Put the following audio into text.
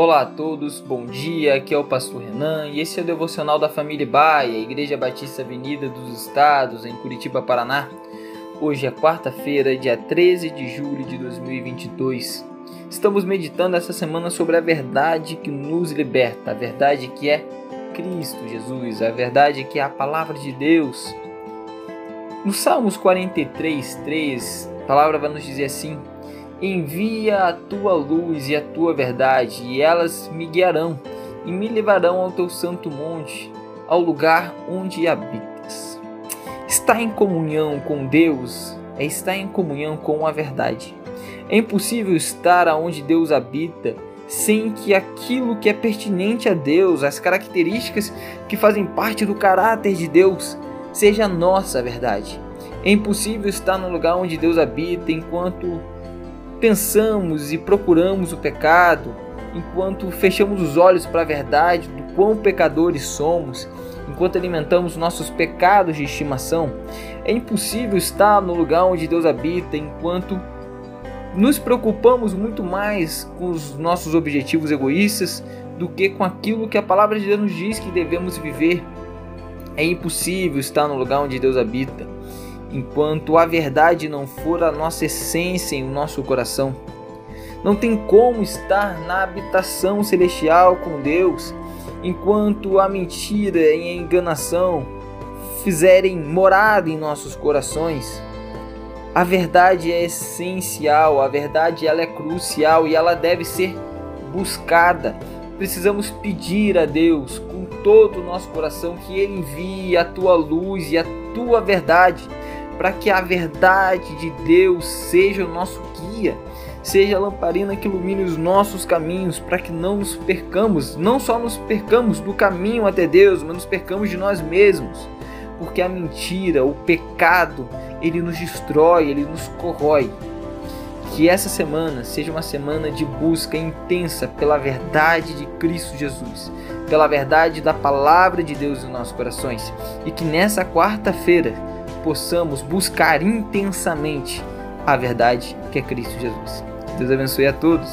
Olá a todos, bom dia. Aqui é o Pastor Renan e esse é o devocional da família Baia, Igreja Batista Avenida dos Estados, em Curitiba, Paraná. Hoje é quarta-feira, dia 13 de julho de 2022. Estamos meditando essa semana sobre a verdade que nos liberta, a verdade que é Cristo Jesus, a verdade que é a palavra de Deus. No Salmos 43, 3, a palavra vai nos dizer assim: Envia a tua luz e a tua verdade, e elas me guiarão e me levarão ao teu santo monte, ao lugar onde habitas. Estar em comunhão com Deus é estar em comunhão com a verdade. É impossível estar aonde Deus habita sem que aquilo que é pertinente a Deus, as características que fazem parte do caráter de Deus, seja a nossa verdade. É impossível estar no lugar onde Deus habita enquanto pensamos e procuramos o pecado, enquanto fechamos os olhos para a verdade do quão pecadores somos, enquanto alimentamos nossos pecados de estimação, é impossível estar no lugar onde Deus habita enquanto nos preocupamos muito mais com os nossos objetivos egoístas do que com aquilo que a palavra de Deus nos diz que devemos viver. É impossível estar no lugar onde Deus habita enquanto a verdade não for a nossa essência em nosso coração. Não tem como estar na habitação celestial com Deus enquanto a mentira e a enganação fizerem morada em nossos corações. A verdade é essencial, a verdade ela é crucial e ela deve ser buscada. Precisamos pedir a Deus com todo o nosso coração que Ele envie a tua luz e a tua verdade para que a verdade de Deus seja o nosso guia, seja a lamparina que ilumine os nossos caminhos, para que não nos percamos, não só nos percamos do caminho até Deus, mas nos percamos de nós mesmos. Porque a mentira, o pecado, ele nos destrói, ele nos corrói. Que essa semana seja uma semana de busca intensa pela verdade de Cristo Jesus, pela verdade da palavra de Deus em nossos corações. E que nessa quarta-feira possamos buscar intensamente a verdade que é Cristo Jesus. Deus abençoe a todos.